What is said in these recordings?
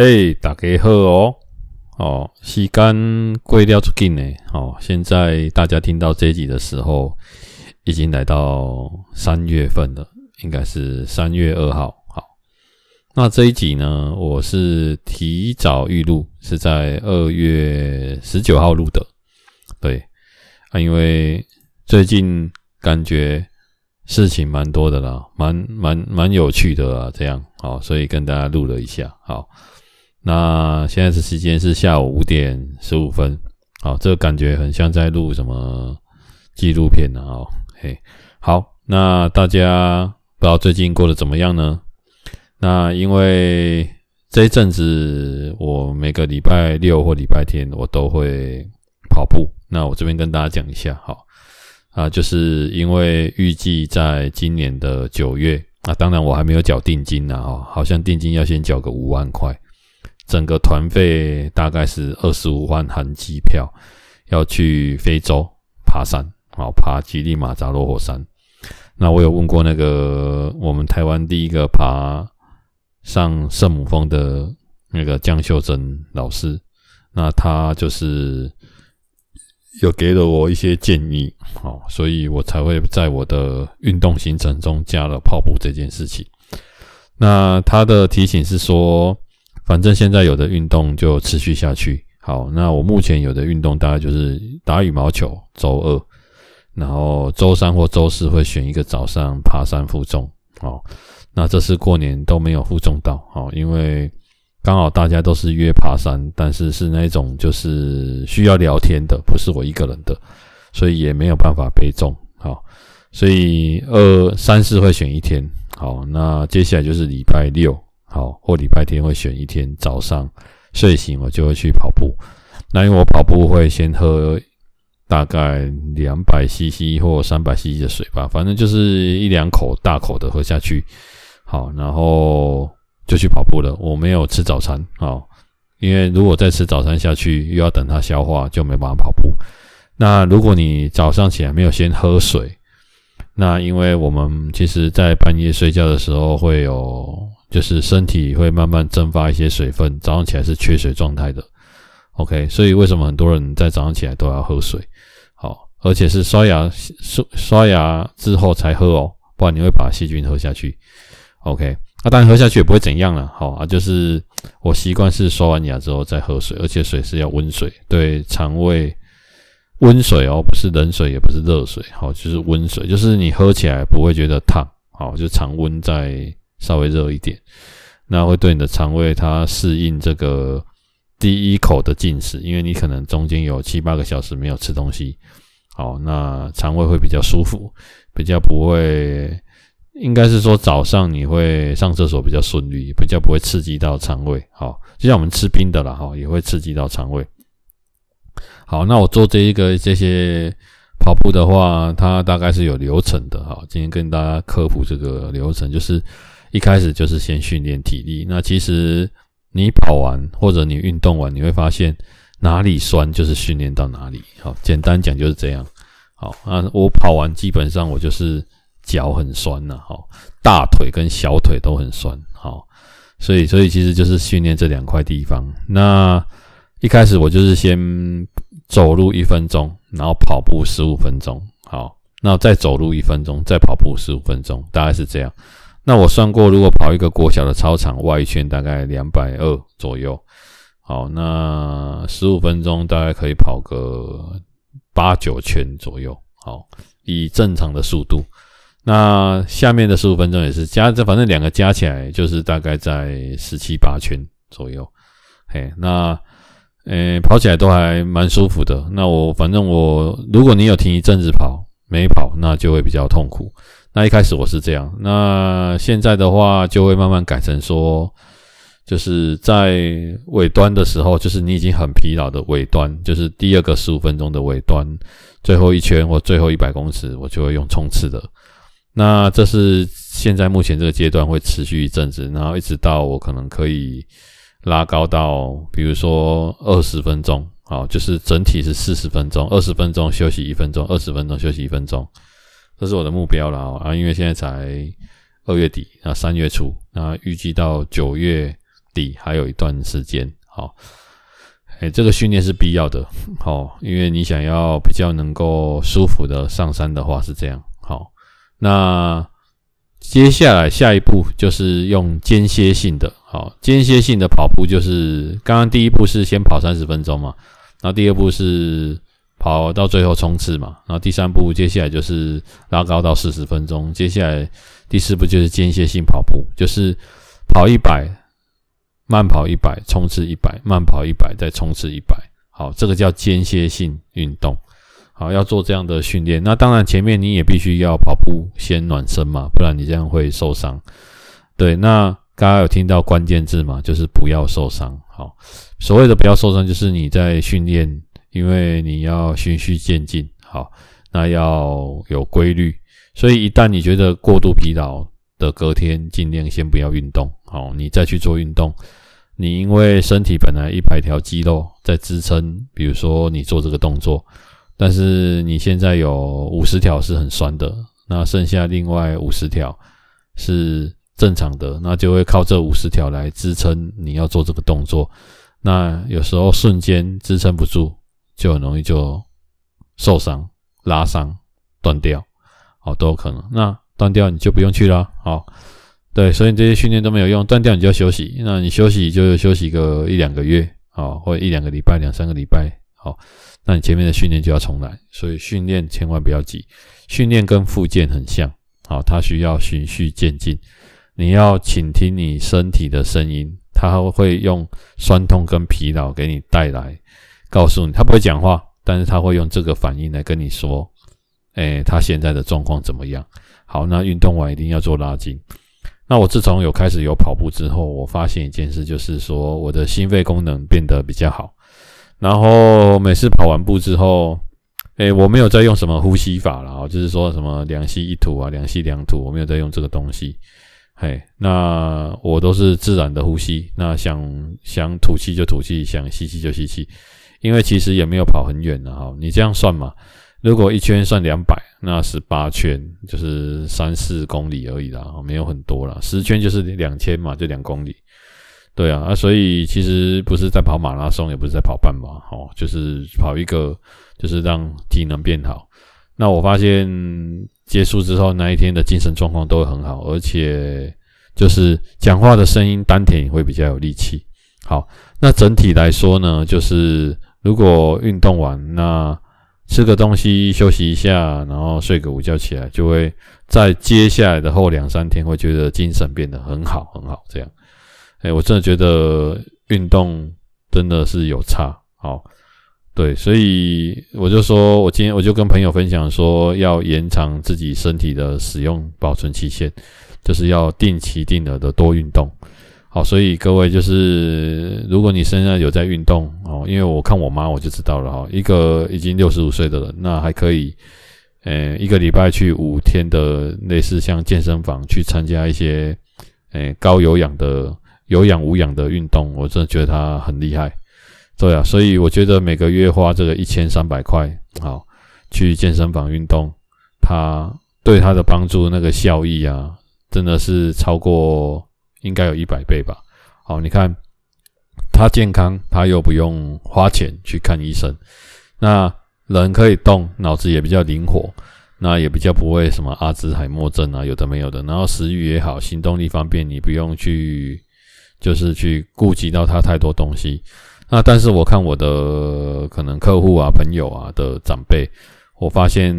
哎、欸，大家好哦！哦，时间过了足紧呢。哦，现在大家听到这集的时候，已经来到三月份了，应该是三月二号。好，那这一集呢，我是提早预录，是在二月十九号录的。对啊，因为最近感觉事情蛮多的啦，蛮蛮蛮有趣的啊，这样好，所以跟大家录了一下。好。那现在的时间是下午五点十五分，好，这个感觉很像在录什么纪录片呢？哦，嘿，好，那大家不知道最近过得怎么样呢？那因为这一阵子我每个礼拜六或礼拜天我都会跑步，那我这边跟大家讲一下，好啊，就是因为预计在今年的九月啊，当然我还没有缴定金呢，哦，好像定金要先缴个五万块。整个团费大概是二十五万含机票，要去非洲爬山，好，爬吉力马扎罗火山。那我有问过那个我们台湾第一个爬上圣母峰的那个江秀珍老师，那他就是有给了我一些建议，好，所以我才会在我的运动行程中加了跑步这件事情。那他的提醒是说。反正现在有的运动就持续下去。好，那我目前有的运动大概就是打羽毛球，周二，然后周三或周四会选一个早上爬山负重。好，那这次过年都没有负重到，好，因为刚好大家都是约爬山，但是是那种就是需要聊天的，不是我一个人的，所以也没有办法背重。好，所以二三四会选一天。好，那接下来就是礼拜六。好，或礼拜天会选一天早上睡醒，我就会去跑步。那因为我跑步会先喝大概两百 CC 或三百 CC 的水吧，反正就是一两口大口的喝下去。好，然后就去跑步了。我没有吃早餐，好，因为如果再吃早餐下去，又要等它消化，就没办法跑步。那如果你早上起来没有先喝水，那因为我们其实在半夜睡觉的时候会有。就是身体会慢慢蒸发一些水分，早上起来是缺水状态的。OK，所以为什么很多人在早上起来都要喝水？好，而且是刷牙刷刷牙之后才喝哦，不然你会把细菌喝下去。OK，那当然喝下去也不会怎样了。好啊，就是我习惯是刷完牙之后再喝水，而且水是要温水，对肠胃温水哦，不是冷水，也不是热水。好，就是温水，就是你喝起来不会觉得烫。好，就常温在。稍微热一点，那会对你的肠胃它适应这个第一口的进食，因为你可能中间有七八个小时没有吃东西，好，那肠胃会比较舒服，比较不会，应该是说早上你会上厕所比较顺利，比较不会刺激到肠胃，好，就像我们吃冰的啦，哈，也会刺激到肠胃。好，那我做这一个这些跑步的话，它大概是有流程的，哈，今天跟大家科普这个流程，就是。一开始就是先训练体力。那其实你跑完或者你运动完，你会发现哪里酸就是训练到哪里。好，简单讲就是这样。好，那我跑完基本上我就是脚很酸呐，好，大腿跟小腿都很酸。好，所以所以其实就是训练这两块地方。那一开始我就是先走路一分钟，然后跑步十五分钟。好，那再走路一分钟，再跑步十五分钟，大概是这样。那我算过，如果跑一个国小的操场外圈，大概两百二左右。好，那十五分钟大概可以跑个八九圈左右。好，以正常的速度。那下面的十五分钟也是加，这反正两个加起来就是大概在十七八圈左右。嘿，那呃、跑起来都还蛮舒服的。那我反正我，如果你有停一阵子跑没跑，那就会比较痛苦。那一开始我是这样，那现在的话就会慢慢改成说，就是在尾端的时候，就是你已经很疲劳的尾端，就是第二个十五分钟的尾端，最后一圈或最后一百公尺，我就会用冲刺的。那这是现在目前这个阶段会持续一阵子，然后一直到我可能可以拉高到，比如说二十分钟，好，就是整体是四十分钟，二十分钟休息一分钟，二十分钟休息一分钟。这是我的目标了啊！因为现在才二月底，那三月初，那预计到九月底还有一段时间。好，哎，这个训练是必要的。好，因为你想要比较能够舒服的上山的话是这样。好，那接下来下一步就是用间歇性的。好，间歇性的跑步就是刚刚第一步是先跑三十分钟嘛，然后第二步是。跑到最后冲刺嘛，然后第三步接下来就是拉高到四十分钟，接下来第四步就是间歇性跑步，就是跑一百，慢跑一百，冲刺一百，慢跑一百，再冲刺一百。好，这个叫间歇性运动。好，要做这样的训练。那当然前面你也必须要跑步先暖身嘛，不然你这样会受伤。对，那刚刚有听到关键字嘛，就是不要受伤。好，所谓的不要受伤，就是你在训练。因为你要循序渐进，好，那要有规律，所以一旦你觉得过度疲劳的隔天，尽量先不要运动，好，你再去做运动。你因为身体本来一百条肌肉在支撑，比如说你做这个动作，但是你现在有五十条是很酸的，那剩下另外五十条是正常的，那就会靠这五十条来支撑你要做这个动作。那有时候瞬间支撑不住。就很容易就受伤、拉伤、断掉，好，都有可能。那断掉你就不用去了，好，对，所以这些训练都没有用，断掉你就要休息。那你休息就休息个一两个月，哦，或一两个礼拜、两三个礼拜，好，那你前面的训练就要重来。所以训练千万不要急，训练跟复健很像，好，它需要循序渐进。你要倾听你身体的声音，它会用酸痛跟疲劳给你带来。告诉你，他不会讲话，但是他会用这个反应来跟你说，诶，他现在的状况怎么样？好，那运动完一定要做拉筋。那我自从有开始有跑步之后，我发现一件事，就是说我的心肺功能变得比较好。然后每次跑完步之后，诶，我没有在用什么呼吸法了，就是说什么两吸一吐啊，两吸两吐，我没有在用这个东西。嘿，那我都是自然的呼吸，那想想吐气就吐气，想吸气就吸气。因为其实也没有跑很远的哈，你这样算嘛，如果一圈算两百，那十八圈就是三四公里而已啦，没有很多啦。十圈就是两千嘛，就两公里。对啊，啊，所以其实不是在跑马拉松，也不是在跑半马，哈，就是跑一个，就是让体能变好。那我发现结束之后那一天的精神状况都很好，而且就是讲话的声音丹田也会比较有力气。好，那整体来说呢，就是。如果运动完，那吃个东西休息一下，然后睡个午觉起来，就会在接下来的后两三天会觉得精神变得很好很好。这样，哎，我真的觉得运动真的是有差。好，对，所以我就说我今天我就跟朋友分享说，要延长自己身体的使用保存期限，就是要定期定额的多运动。好，所以各位就是，如果你身上有在运动哦，因为我看我妈我就知道了哈，一个已经六十五岁的人，那还可以，呃，一个礼拜去五天的类似像健身房去参加一些，呃，高有氧的有氧无氧的运动，我真的觉得他很厉害，对啊，所以我觉得每个月花这个一千三百块，好，去健身房运动，他对他的帮助那个效益啊，真的是超过。应该有一百倍吧。好，你看他健康，他又不用花钱去看医生。那人可以动，脑子也比较灵活，那也比较不会什么阿兹海默症啊，有的没有的。然后食欲也好，行动力方便，你不用去就是去顾及到他太多东西。那但是我看我的可能客户啊、朋友啊的长辈，我发现。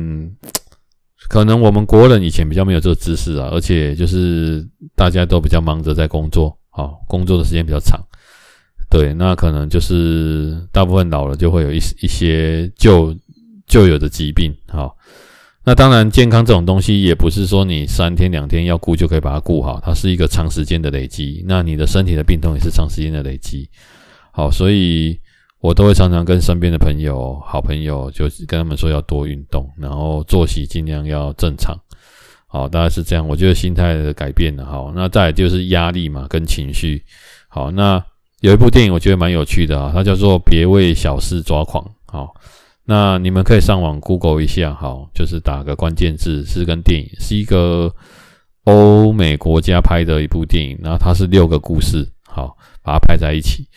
可能我们国人以前比较没有这个知识啊，而且就是大家都比较忙着在工作，好，工作的时间比较长，对，那可能就是大部分老了就会有一一些旧旧有的疾病，好，那当然健康这种东西也不是说你三天两天要顾就可以把它顾好，它是一个长时间的累积，那你的身体的病痛也是长时间的累积，好，所以。我都会常常跟身边的朋友、好朋友，就跟他们说要多运动，然后作息尽量要正常。好，大概是这样。我觉得心态的改变了。好，那再就是压力嘛，跟情绪。好，那有一部电影我觉得蛮有趣的啊，它叫做《别为小事抓狂》。好，那你们可以上网 Google 一下，好，就是打个关键字，是跟电影，是一个欧美国家拍的一部电影，然后它是六个故事。好，把它拍在一起，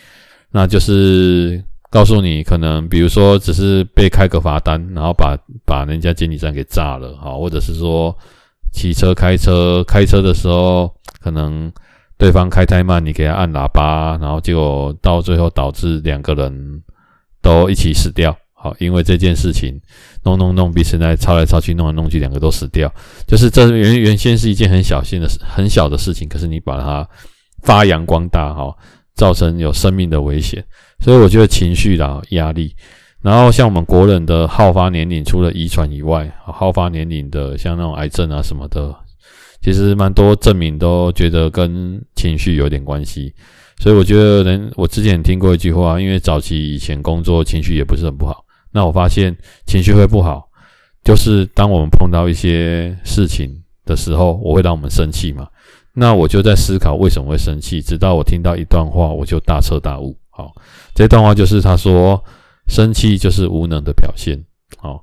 那就是告诉你，可能比如说只是被开个罚单，然后把把人家监理站给炸了，好，或者是说骑车开车开车的时候，可能对方开太慢，你给他按喇叭，然后结果到最后导致两个人都一起死掉。好，因为这件事情弄弄弄，彼此在抄来抄去，弄来弄去，两个都死掉。就是这原原先是一件很小心的事，很小的事情，可是你把它发扬光大，哈，造成有生命的危险。所以我觉得情绪啦、压力，然后像我们国人的好发年龄，除了遗传以外，好发年龄的像那种癌症啊什么的，其实蛮多证明都觉得跟情绪有点关系。所以我觉得人，我之前听过一句话，因为早期以前工作情绪也不是很不好。那我发现情绪会不好，就是当我们碰到一些事情的时候，我会让我们生气嘛。那我就在思考为什么会生气，直到我听到一段话，我就大彻大悟。好，这段话就是他说，生气就是无能的表现。好，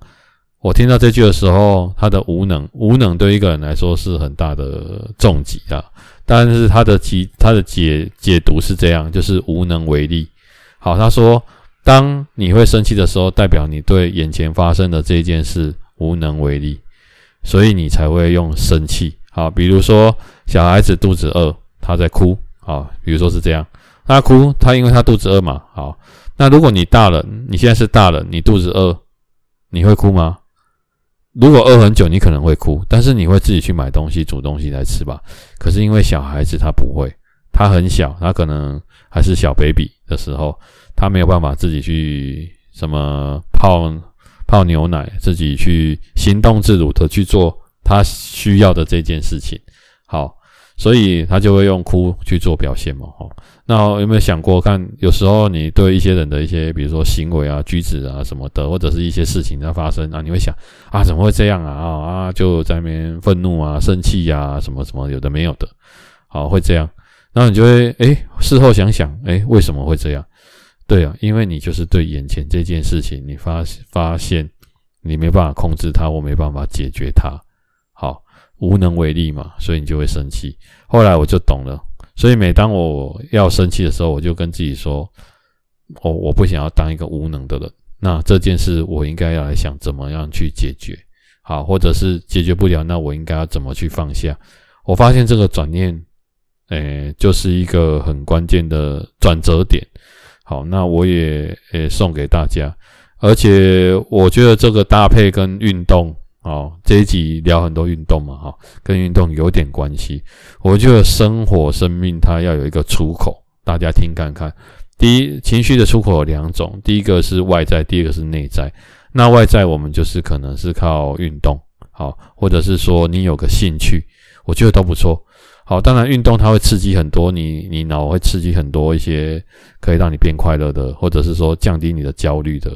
我听到这句的时候，他的无能，无能对一个人来说是很大的重击啊。但是他的解，他的解解读是这样，就是无能为力。好，他说。当你会生气的时候，代表你对眼前发生的这件事无能为力，所以你才会用生气。好，比如说小孩子肚子饿，他在哭。好，比如说是这样，他哭，他因为他肚子饿嘛。好，那如果你大人，你现在是大人，你肚子饿，你会哭吗？如果饿很久，你可能会哭，但是你会自己去买东西、煮东西来吃吧。可是因为小孩子他不会，他很小，他可能还是小 baby 的时候。他没有办法自己去什么泡泡牛奶，自己去行动自如的去做他需要的这件事情。好，所以他就会用哭去做表现嘛。哈，那有没有想过看，有时候你对一些人的一些，比如说行为啊、举止啊什么的，或者是一些事情在发生啊，你会想啊，怎么会这样啊？啊，就在那边愤怒啊、生气呀，什么什么有的没有的，好，会这样。然后你就会诶，事后想想，诶，为什么会这样？对啊，因为你就是对眼前这件事情，你发发现你没办法控制它，我没办法解决它，无能为力嘛，所以你就会生气。后来我就懂了，所以每当我要生气的时候，我就跟自己说：我我不想要当一个无能的人。那这件事我应该要来想怎么样去解决，好，或者是解决不了，那我应该要怎么去放下？我发现这个转念，诶，就是一个很关键的转折点。好，那我也也送给大家，而且我觉得这个搭配跟运动，哦，这一集聊很多运动嘛，哈，跟运动有点关系。我觉得生活、生命它要有一个出口，大家听看看。第一，情绪的出口有两种，第一个是外在，第二个是内在。那外在我们就是可能是靠运动，好，或者是说你有个兴趣，我觉得都不错。好，当然运动它会刺激很多，你你脑会刺激很多一些可以让你变快乐的，或者是说降低你的焦虑的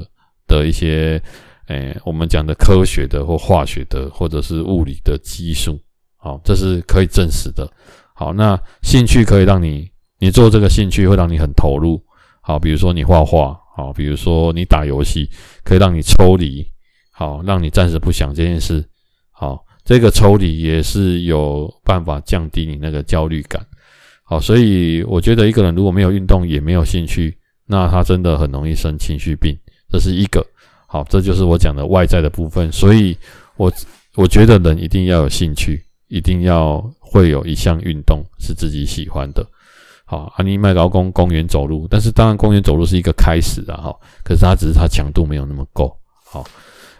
的一些，诶、我们讲的科学的或化学的或者是物理的激素，好，这是可以证实的。好，那兴趣可以让你，你做这个兴趣会让你很投入。好，比如说你画画，好，比如说你打游戏，可以让你抽离，好，让你暂时不想这件事，好。这个抽离也是有办法降低你那个焦虑感，好，所以我觉得一个人如果没有运动也没有兴趣，那他真的很容易生情绪病，这是一个。好，这就是我讲的外在的部分。所以我我觉得人一定要有兴趣，一定要会有一项运动是自己喜欢的。好，阿尼麦劳公公园走路，但是当然公园走路是一个开始啊，哈，可是它只是它强度没有那么够，好。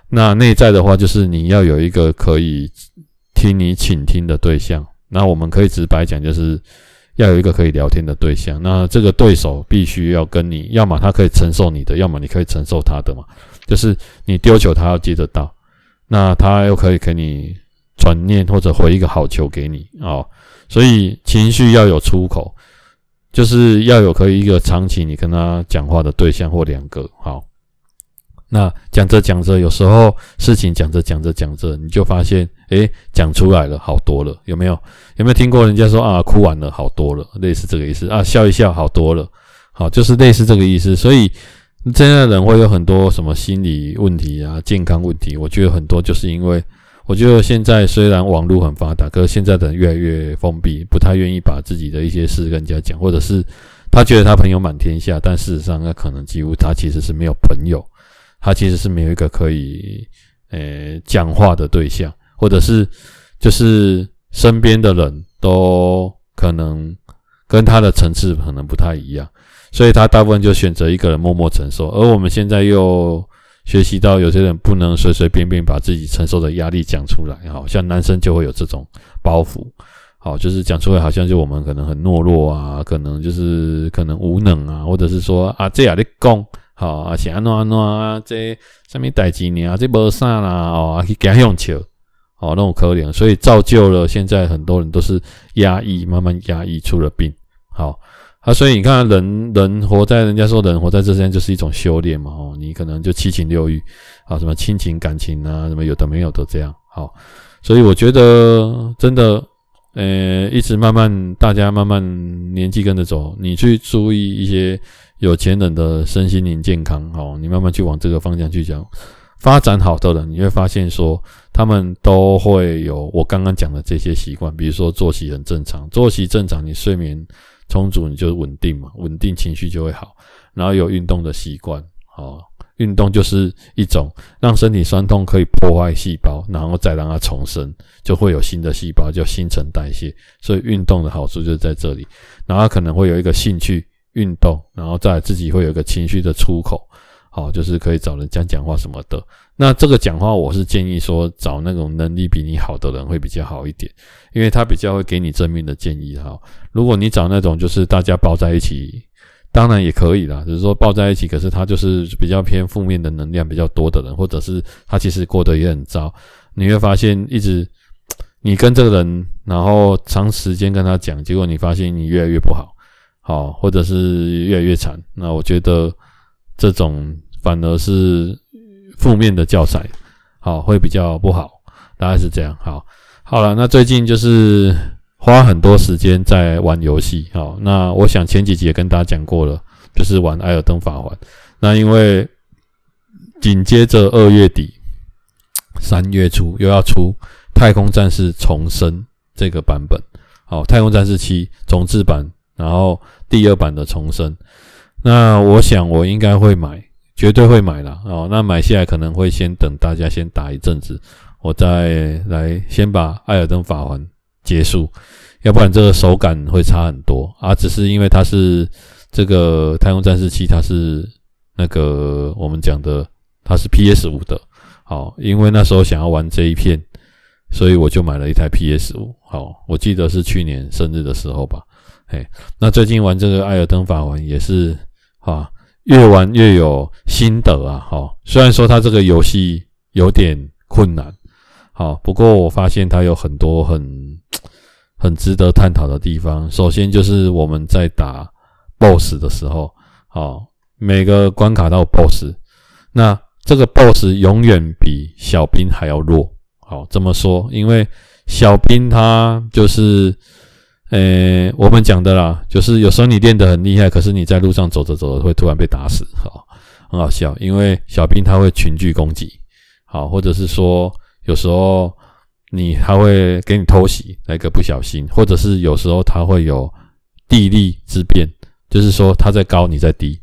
那内在的话，就是你要有一个可以听你倾听的对象。那我们可以直白讲，就是要有一个可以聊天的对象。那这个对手必须要跟你，要么他可以承受你的，要么你可以承受他的嘛。就是你丢球，他要接得到，那他又可以给你转念或者回一个好球给你哦。所以情绪要有出口，就是要有可以一个长期你跟他讲话的对象或两个好。那讲着讲着，有时候事情讲着讲着讲着，你就发现，诶，讲出来了，好多了，有没有？有没有听过人家说啊，哭完了，好多了，类似这个意思啊，笑一笑，好多了，好，就是类似这个意思。所以，这样的人会有很多什么心理问题啊，健康问题，我觉得很多就是因为我觉得现在虽然网络很发达，可是现在的人越来越封闭，不太愿意把自己的一些事跟人家讲，或者是他觉得他朋友满天下，但事实上那可能几乎他其实是没有朋友，他其实是没有一个可以呃讲话的对象，或者是就是身边的人都可能跟他的层次可能不太一样，所以他大部分就选择一个人默默承受，而我们现在又。学习到有些人不能随随便便把自己承受的压力讲出来，好像男生就会有这种包袱，好，就是讲出来好像就我们可能很懦弱啊，可能就是可能无能啊，或者是说啊这样的讲，好啊是安怎安怎啊这什么代志呢啊这没啥啦哦去给他用球，哦那种可怜，所以造就了现在很多人都是压抑，慢慢压抑出了病，好。啊，所以你看，人人活在人家说人活在这世间就是一种修炼嘛，哦，你可能就七情六欲啊，什么亲情感情啊，什么有的没有的这样，好，所以我觉得真的，呃，一直慢慢大家慢慢年纪跟着走，你去注意一些有钱人的身心灵健康，哦，你慢慢去往这个方向去讲，发展好的人，你会发现说他们都会有我刚刚讲的这些习惯，比如说作息很正常，作息正常，你睡眠。充足你就稳定嘛，稳定情绪就会好，然后有运动的习惯，哦，运动就是一种让身体酸痛可以破坏细胞，然后再让它重生，就会有新的细胞，叫新陈代谢。所以运动的好处就是在这里，然后可能会有一个兴趣运动，然后再自己会有一个情绪的出口。好，就是可以找人讲讲话什么的。那这个讲话，我是建议说找那种能力比你好的人会比较好一点，因为他比较会给你正面的建议。哈，如果你找那种就是大家抱在一起，当然也可以啦，只是说抱在一起，可是他就是比较偏负面的能量比较多的人，或者是他其实过得也很糟，你会发现一直你跟这个人，然后长时间跟他讲，结果你发现你越来越不好，好，或者是越来越惨。那我觉得这种。反而是负面的教材，好，会比较不好，大概是这样。好，好了，那最近就是花很多时间在玩游戏。好，那我想前几集也跟大家讲过了，就是玩《艾尔登法环》。那因为紧接着二月底、三月初又要出《太空战士重生》这个版本，好，《太空战士七重置版》，然后第二版的重生。那我想我应该会买。绝对会买啦哦，那买下来可能会先等大家先打一阵子，我再来先把《艾尔登法环》结束，要不然这个手感会差很多啊。只是因为它是这个《太空战士七》，它是那个我们讲的，它是 PS 五的，好，因为那时候想要玩这一片，所以我就买了一台 PS 五。好，我记得是去年生日的时候吧，嘿，那最近玩这个《艾尔登法环》也是啊。越玩越有心得啊！哈，虽然说它这个游戏有点困难，好，不过我发现它有很多很很值得探讨的地方。首先就是我们在打 BOSS 的时候，好，每个关卡都有 BOSS，那这个 BOSS 永远比小兵还要弱。好，这么说，因为小兵他就是。呃、我们讲的啦，就是有时候你练得很厉害，可是你在路上走着走着会突然被打死，好，很好笑。因为小兵他会群聚攻击，好，或者是说有时候你他会给你偷袭，来个不小心，或者是有时候他会有地利之便，就是说他在高你在低，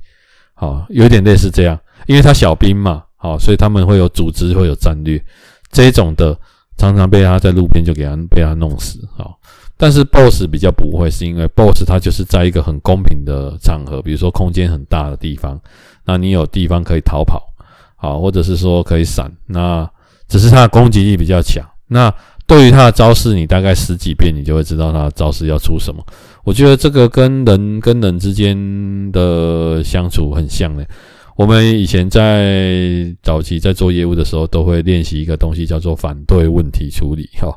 好，有点类似这样。因为他小兵嘛，好，所以他们会有组织，会有战略，这种的常常被他在路边就给他被他弄死，好。但是 BOSS 比较不会，是因为 BOSS 它就是在一个很公平的场合，比如说空间很大的地方，那你有地方可以逃跑，好，或者是说可以闪，那只是它的攻击力比较强。那对于它的招式，你大概十几遍，你就会知道它的招式要出什么。我觉得这个跟人跟人之间的相处很像嘞。我们以前在早期在做业务的时候，都会练习一个东西，叫做反对问题处理，哈。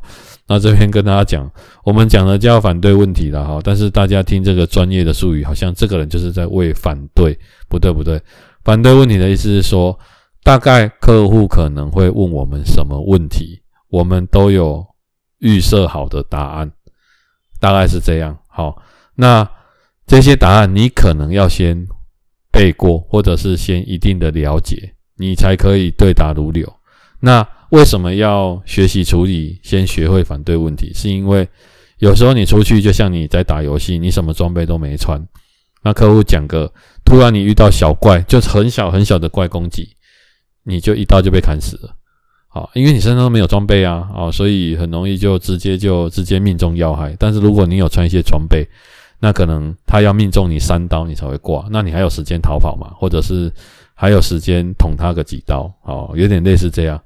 那这边跟大家讲，我们讲的叫反对问题了哈，但是大家听这个专业的术语，好像这个人就是在为反对，不对不对，反对问题的意思是说，大概客户可能会问我们什么问题，我们都有预设好的答案，大概是这样。好，那这些答案你可能要先背过，或者是先一定的了解，你才可以对答如流。那为什么要学习处理？先学会反对问题，是因为有时候你出去，就像你在打游戏，你什么装备都没穿，那客户讲个，突然你遇到小怪，就是很小很小的怪攻击，你就一刀就被砍死了。好，因为你身上都没有装备啊，哦，所以很容易就直接就直接命中要害。但是如果你有穿一些装备，那可能他要命中你三刀，你才会挂，那你还有时间逃跑嘛？或者是还有时间捅他个几刀？哦，有点类似这样。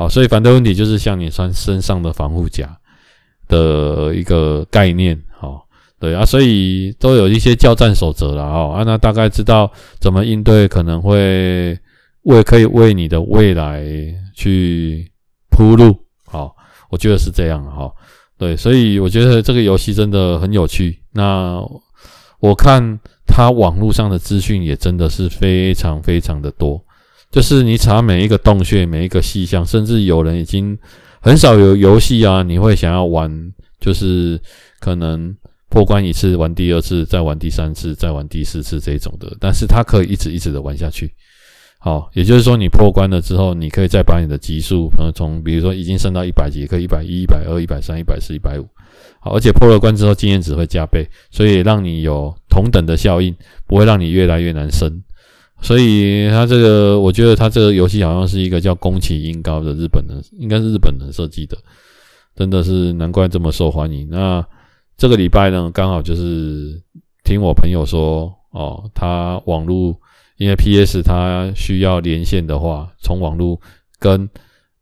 好，所以反对问题就是像你穿身上的防护甲的一个概念。好，对啊，所以都有一些交战守则了哦。啊，那大概知道怎么应对，可能会为可以为你的未来。去铺路，好，我觉得是这样，哈，对，所以我觉得这个游戏真的很有趣。那我看它网络上的资讯也真的是非常非常的多，就是你查每一个洞穴、每一个细项，甚至有人已经很少有游戏啊，你会想要玩，就是可能破关一次，玩第二次，再玩第三次，再玩第四次这种的，但是它可以一直一直的玩下去。好，也就是说，你破关了之后，你可以再把你的级数，可能从比如说已经升到一百级，可以一百一、一百二、一百三、一百四、一百五。好，而且破了关之后，经验值会加倍，所以让你有同等的效应，不会让你越来越难升。所以他这个，我觉得他这个游戏好像是一个叫宫崎英高的日本人，应该是日本人设计的，真的是难怪这么受欢迎。那这个礼拜呢，刚好就是听我朋友说，哦，他网络。因为 PS 他需要连线的话，从网络跟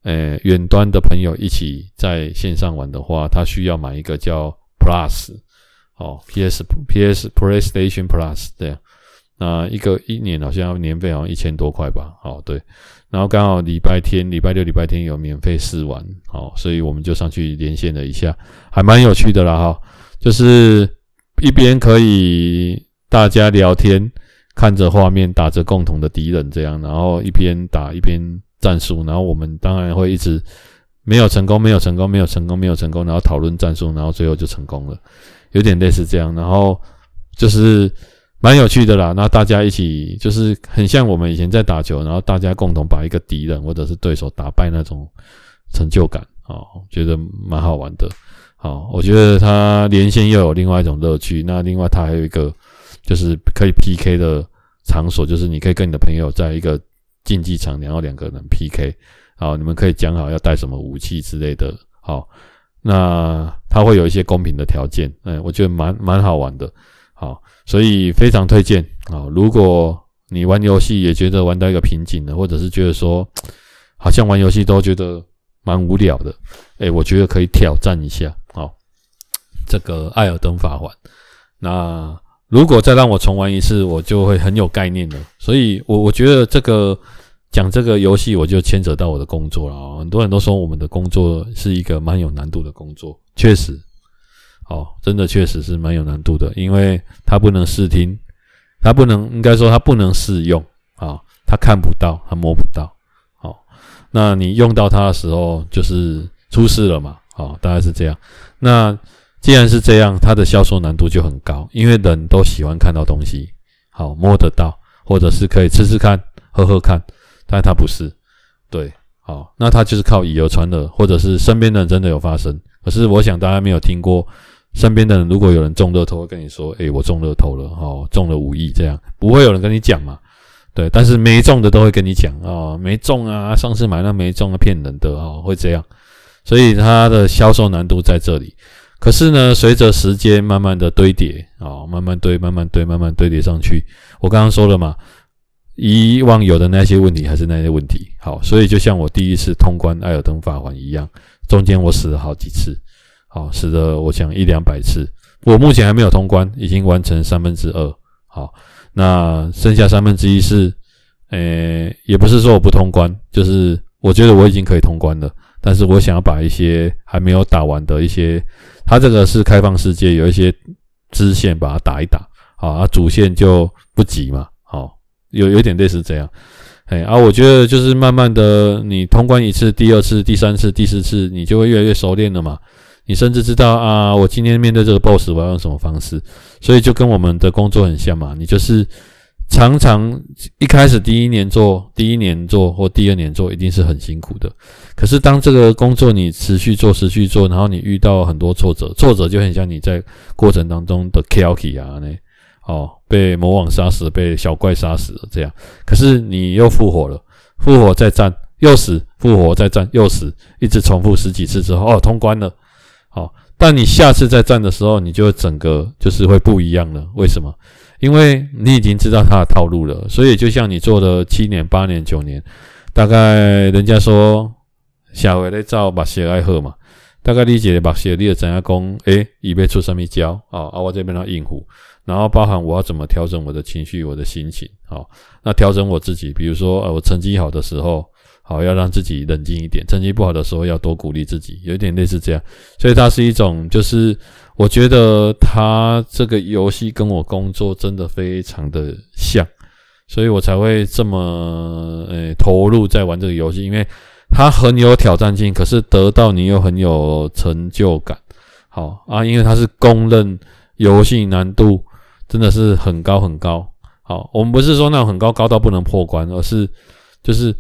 呃远端的朋友一起在线上玩的话，他需要买一个叫 Plus 哦，PS PS PlayStation Plus 这样，那一个一年好像年费好像一千多块吧，哦对，然后刚好礼拜天、礼拜六、礼拜天有免费试玩，哦，所以我们就上去连线了一下，还蛮有趣的啦哈，就是一边可以大家聊天。看着画面，打着共同的敌人，这样，然后一边打一边战术，然后我们当然会一直没有成功，没有成功，没有成功，没有成功，然后讨论战术，然后最后就成功了，有点类似这样，然后就是蛮有趣的啦。那大家一起就是很像我们以前在打球，然后大家共同把一个敌人或者是对手打败那种成就感啊，觉得蛮好玩的。好，我觉得它连线又有另外一种乐趣。那另外它还有一个。就是可以 PK 的场所，就是你可以跟你的朋友在一个竞技场，然后两个人 PK，好，你们可以讲好要带什么武器之类的，好，那它会有一些公平的条件，嗯，我觉得蛮蛮好玩的，好，所以非常推荐，啊，如果你玩游戏也觉得玩到一个瓶颈了，或者是觉得说好像玩游戏都觉得蛮无聊的，诶，我觉得可以挑战一下，好，这个艾尔登法环，那。如果再让我重玩一次，我就会很有概念了。所以，我我觉得这个讲这个游戏，我就牵扯到我的工作了啊。很多人都说我们的工作是一个蛮有难度的工作，确实，哦，真的确实是蛮有难度的，因为它不能视听，它不能，应该说它不能试用啊，它看不到，它摸不到。好，那你用到它的时候，就是出事了嘛？好，大概是这样。那。既然是这样，它的销售难度就很高，因为人都喜欢看到东西，好摸得到，或者是可以吃吃看、喝喝看，但它不是，对，好，那它就是靠以讹传讹，或者是身边的人真的有发生。可是我想大家没有听过，身边的人如果有人中乐透，跟你说：“诶，我中乐透了，哦，中了五亿。”这样不会有人跟你讲嘛？对，但是没中的都会跟你讲哦，没中啊，上次买那没中啊，骗人的哦，会这样，所以它的销售难度在这里。可是呢，随着时间慢慢的堆叠啊，慢慢堆，慢慢堆，慢慢堆叠上去。我刚刚说了嘛，以往有的那些问题还是那些问题。好，所以就像我第一次通关艾尔登法环一样，中间我死了好几次，好，死了我想一两百次。我目前还没有通关，已经完成三分之二。好，那剩下三分之一是，呃，也不是说我不通关，就是我觉得我已经可以通关了。但是我想要把一些还没有打完的一些，它这个是开放世界，有一些支线把它打一打，好，啊，主线就不急嘛，好，有有点类似这样，哎，啊，我觉得就是慢慢的，你通关一次、第二次、第三次、第四次，你就会越来越熟练了嘛，你甚至知道啊，我今天面对这个 BOSS，我要用什么方式，所以就跟我们的工作很像嘛，你就是常常一开始第一年做，第一年做或第二年做，一定是很辛苦的。可是当这个工作你持续做，持续做，然后你遇到很多挫折，挫折就很像你在过程当中的 Kelky 啊，呢，哦，被魔王杀死，被小怪杀死了这样。可是你又复活了，复活再战，又死，复活再战，又死，一直重复十几次之后，哦，通关了。哦，但你下次再站的时候，你就整个就是会不一样了。为什么？因为你已经知道他的套路了，所以就像你做了七年、八年、九年，大概人家说下回来照把血爱喝嘛，大概理解把血你的怎样讲，诶，以备出什么招啊？啊，我这边要应付，然后包含我要怎么调整我的情绪、我的心情，好，那调整我自己，比如说呃，我成绩好的时候。好，要让自己冷静一点。成绩不好的时候，要多鼓励自己，有一点类似这样。所以它是一种，就是我觉得它这个游戏跟我工作真的非常的像，所以我才会这么呃、欸、投入在玩这个游戏，因为它很有挑战性，可是得到你又很有成就感。好啊，因为它是公认游戏难度真的是很高很高。好，我们不是说那种很高高到不能破关，而是就是。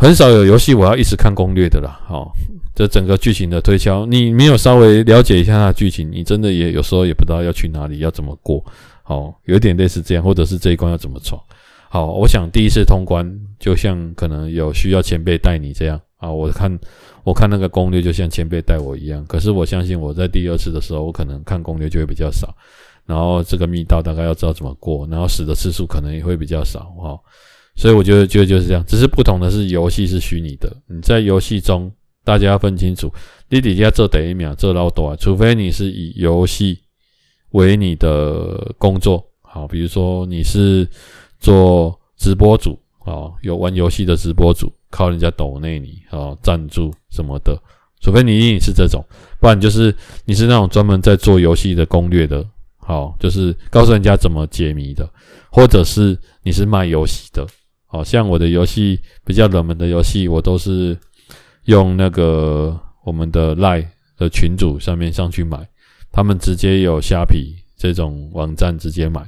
很少有游戏我要一直看攻略的啦，好，这整个剧情的推敲，你没有稍微了解一下它的剧情，你真的也有时候也不知道要去哪里，要怎么过，好，有点类似这样，或者是这一关要怎么闯，好，我想第一次通关就像可能有需要前辈带你这样。啊，我看我看那个攻略就像前辈带我一样，可是我相信我在第二次的时候，我可能看攻略就会比较少，然后这个密道大概要知道怎么过，然后死的次数可能也会比较少，哈。所以我觉得，就就是这样，只是不同的是，游戏是虚拟的。你在游戏中，大家要分清楚，你底下做等一秒，做老多啊，除非你是以游戏为你的工作，好，比如说你是做直播主，啊，有玩游戏的直播主，靠人家抖内你，啊，赞助什么的，除非你你是这种，不然就是你是那种专门在做游戏的攻略的，好，就是告诉人家怎么解谜的，或者是你是卖游戏的。好像我的游戏比较冷门的游戏，我都是用那个我们的 LINE 的群主上面上去买，他们直接有虾皮这种网站直接买，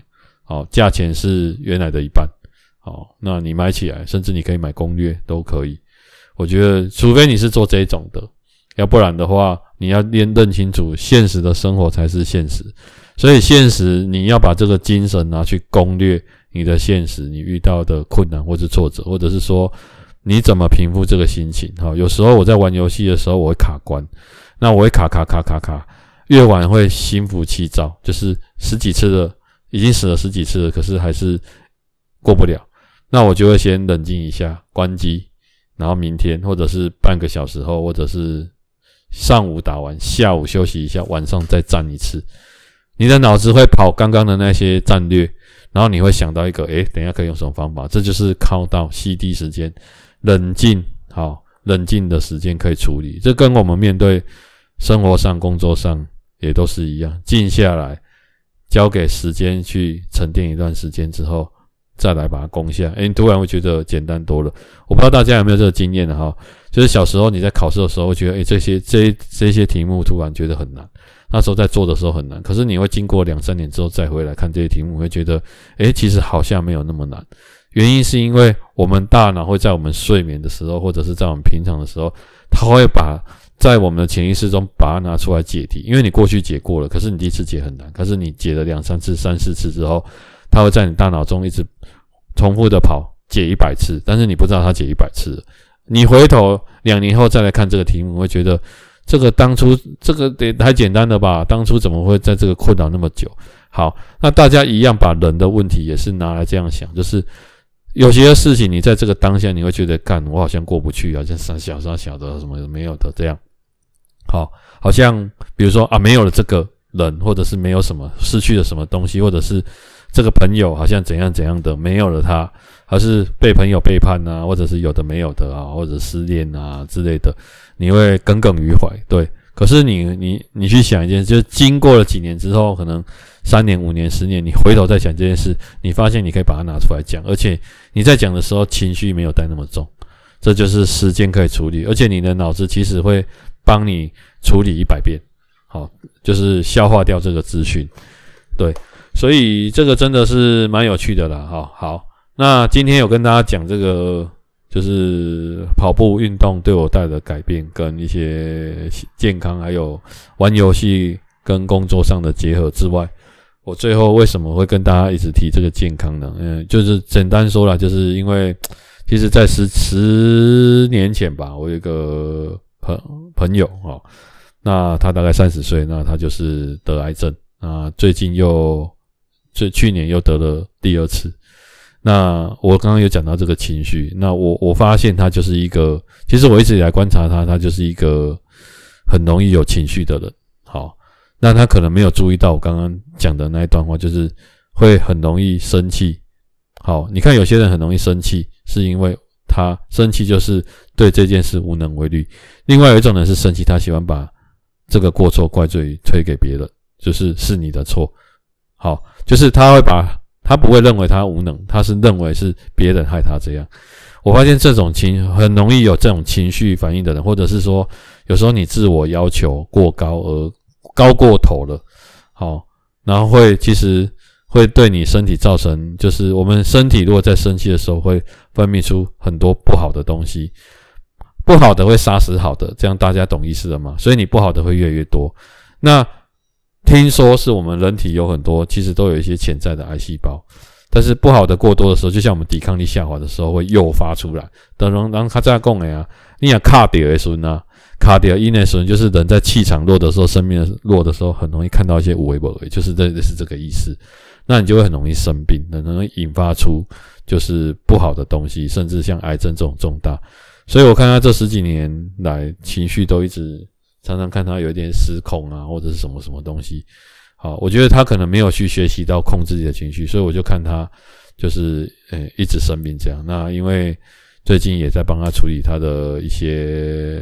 好，价钱是原来的一半，好，那你买起来，甚至你可以买攻略都可以。我觉得，除非你是做这种的，要不然的话，你要认认清楚，现实的生活才是现实，所以现实你要把这个精神拿去攻略。你的现实，你遇到的困难或是挫折，或者是说你怎么平复这个心情？哈，有时候我在玩游戏的时候，我会卡关，那我会卡卡卡卡卡，越玩会心浮气躁，就是十几次的，已经死了十几次了，可是还是过不了。那我就会先冷静一下，关机，然后明天或者是半个小时后，或者是上午打完，下午休息一下，晚上再战一次。你的脑子会跑刚刚的那些战略。然后你会想到一个，诶，等一下可以用什么方法？这就是靠到 CD 时间，冷静，好，冷静的时间可以处理。这跟我们面对生活上、工作上也都是一样，静下来，交给时间去沉淀一段时间之后，再来把它攻下。诶，你突然会觉得简单多了。我不知道大家有没有这个经验的哈？就是小时候你在考试的时候，会觉得，诶，这些这这些题目突然觉得很难。那时候在做的时候很难，可是你会经过两三年之后再回来看这些题目，会觉得，诶，其实好像没有那么难。原因是因为我们大脑会在我们睡眠的时候，或者是在我们平常的时候，它会把在我们的潜意识中把它拿出来解题。因为你过去解过了，可是你第一次解很难，可是你解了两三次、三四次之后，它会在你大脑中一直重复的跑解一百次，但是你不知道它解一百次。你回头两年后再来看这个题目，会觉得。这个当初这个得太简单了吧？当初怎么会在这个困扰那么久？好，那大家一样把人的问题也是拿来这样想，就是有些事情你在这个当下你会觉得干我好像过不去啊，像三小三小的什么没有的这样。好，好像比如说啊，没有了这个人，或者是没有什么失去了什么东西，或者是这个朋友好像怎样怎样的没有了他，还是被朋友背叛啊，或者是有的没有的啊，或者失恋啊之类的。你会耿耿于怀，对。可是你你你去想一件事，就是经过了几年之后，可能三年、五年、十年，你回头再想这件事，你发现你可以把它拿出来讲，而且你在讲的时候情绪没有带那么重，这就是时间可以处理，而且你的脑子其实会帮你处理一百遍，好，就是消化掉这个资讯，对。所以这个真的是蛮有趣的啦。哈，好，那今天有跟大家讲这个，就是跑步运动对我带的改变，跟一些健康，还有玩游戏跟工作上的结合之外，我最后为什么会跟大家一直提这个健康呢？嗯，就是简单说啦，就是因为其实，在十十年前吧，我有一个朋朋友哈，那他大概三十岁，那他就是得癌症，那最近又。最去年又得了第二次。那我刚刚有讲到这个情绪，那我我发现他就是一个，其实我一直以来观察他，他就是一个很容易有情绪的人。好，那他可能没有注意到我刚刚讲的那一段话，就是会很容易生气。好，你看有些人很容易生气，是因为他生气就是对这件事无能为力。另外有一种人是生气，他喜欢把这个过错怪罪推给别人，就是是你的错。好。就是他会把，他不会认为他无能，他是认为是别人害他这样。我发现这种情很容易有这种情绪反应的人，或者是说，有时候你自我要求过高而高过头了，好，然后会其实会对你身体造成，就是我们身体如果在生气的时候会分泌出很多不好的东西，不好的会杀死好的，这样大家懂意思了吗？所以你不好的会越来越多。那。听说是我们人体有很多，其实都有一些潜在的癌细胞，但是不好的过多的时候，就像我们抵抗力下滑的时候会诱发出来。等人当他这样讲的呀，你想卡掉的时候呢，卡掉因的时候就是人在气场弱的时候，生命弱的时候，很容易看到一些无为不为，就是这是这个意思。那你就会很容易生病，很容易引发出就是不好的东西，甚至像癌症这种重大。所以我看他这十几年来情绪都一直。常常看他有一点失控啊，或者是什么什么东西。好，我觉得他可能没有去学习到控制自己的情绪，所以我就看他就是呃、一直生病这样。那因为最近也在帮他处理他的一些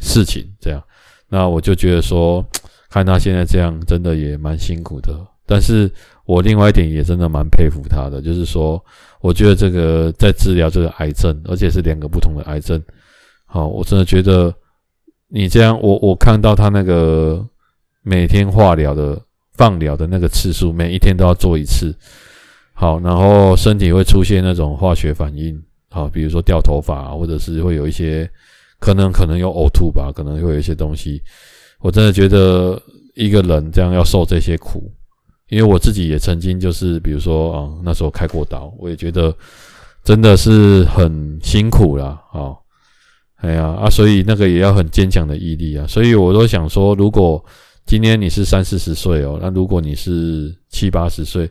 事情，这样。那我就觉得说，看他现在这样，真的也蛮辛苦的。但是我另外一点也真的蛮佩服他的，就是说，我觉得这个在治疗这个癌症，而且是两个不同的癌症。好，我真的觉得。你这样，我我看到他那个每天化疗的放疗的那个次数，每一天都要做一次，好，然后身体会出现那种化学反应，好，比如说掉头发，或者是会有一些可能可能有呕吐吧，可能会有一些东西。我真的觉得一个人这样要受这些苦，因为我自己也曾经就是比如说啊，那时候开过刀，我也觉得真的是很辛苦啦。啊。哎呀啊，所以那个也要很坚强的毅力啊，所以我都想说，如果今天你是三四十岁哦，那如果你是七八十岁，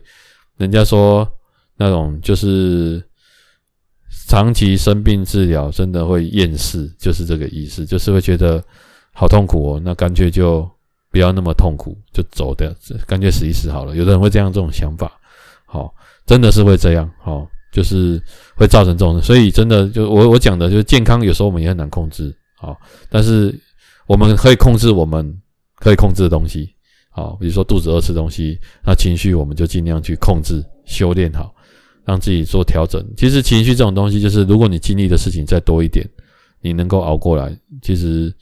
人家说那种就是长期生病治疗，真的会厌世，就是这个意思，就是会觉得好痛苦哦，那干脆就不要那么痛苦，就走掉，干脆死一死好了。有的人会这样这种想法，好，真的是会这样，好。就是会造成这种，所以真的就我我讲的，就是健康有时候我们也很难控制，好，但是我们可以控制我们可以控制的东西，好，比如说肚子饿吃东西，那情绪我们就尽量去控制，修炼好，让自己做调整。其实情绪这种东西，就是如果你经历的事情再多一点，你能够熬过来，其实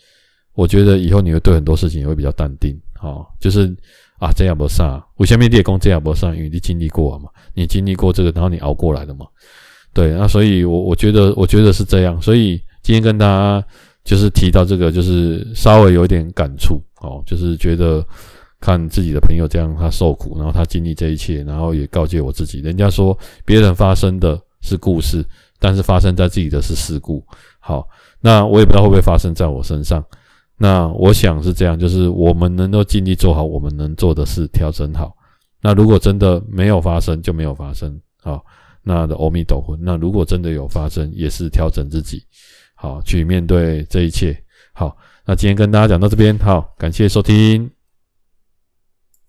我觉得以后你会对很多事情也会比较淡定，好，就是。啊，这样不算，我下面列功这样不算，因为你经历过了嘛，你经历过这个，然后你熬过来的嘛，对，那所以我，我我觉得，我觉得是这样，所以今天跟大家就是提到这个，就是稍微有一点感触哦，就是觉得看自己的朋友这样他受苦，然后他经历这一切，然后也告诫我自己，人家说别人发生的是故事，但是发生在自己的是事故，好，那我也不知道会不会发生在我身上。那我想是这样，就是我们能够尽力做好我们能做的事，调整好。那如果真的没有发生，就没有发生。好，那的阿弥陀佛。那如果真的有发生，也是调整自己，好，去面对这一切。好，那今天跟大家讲到这边，好，感谢收听。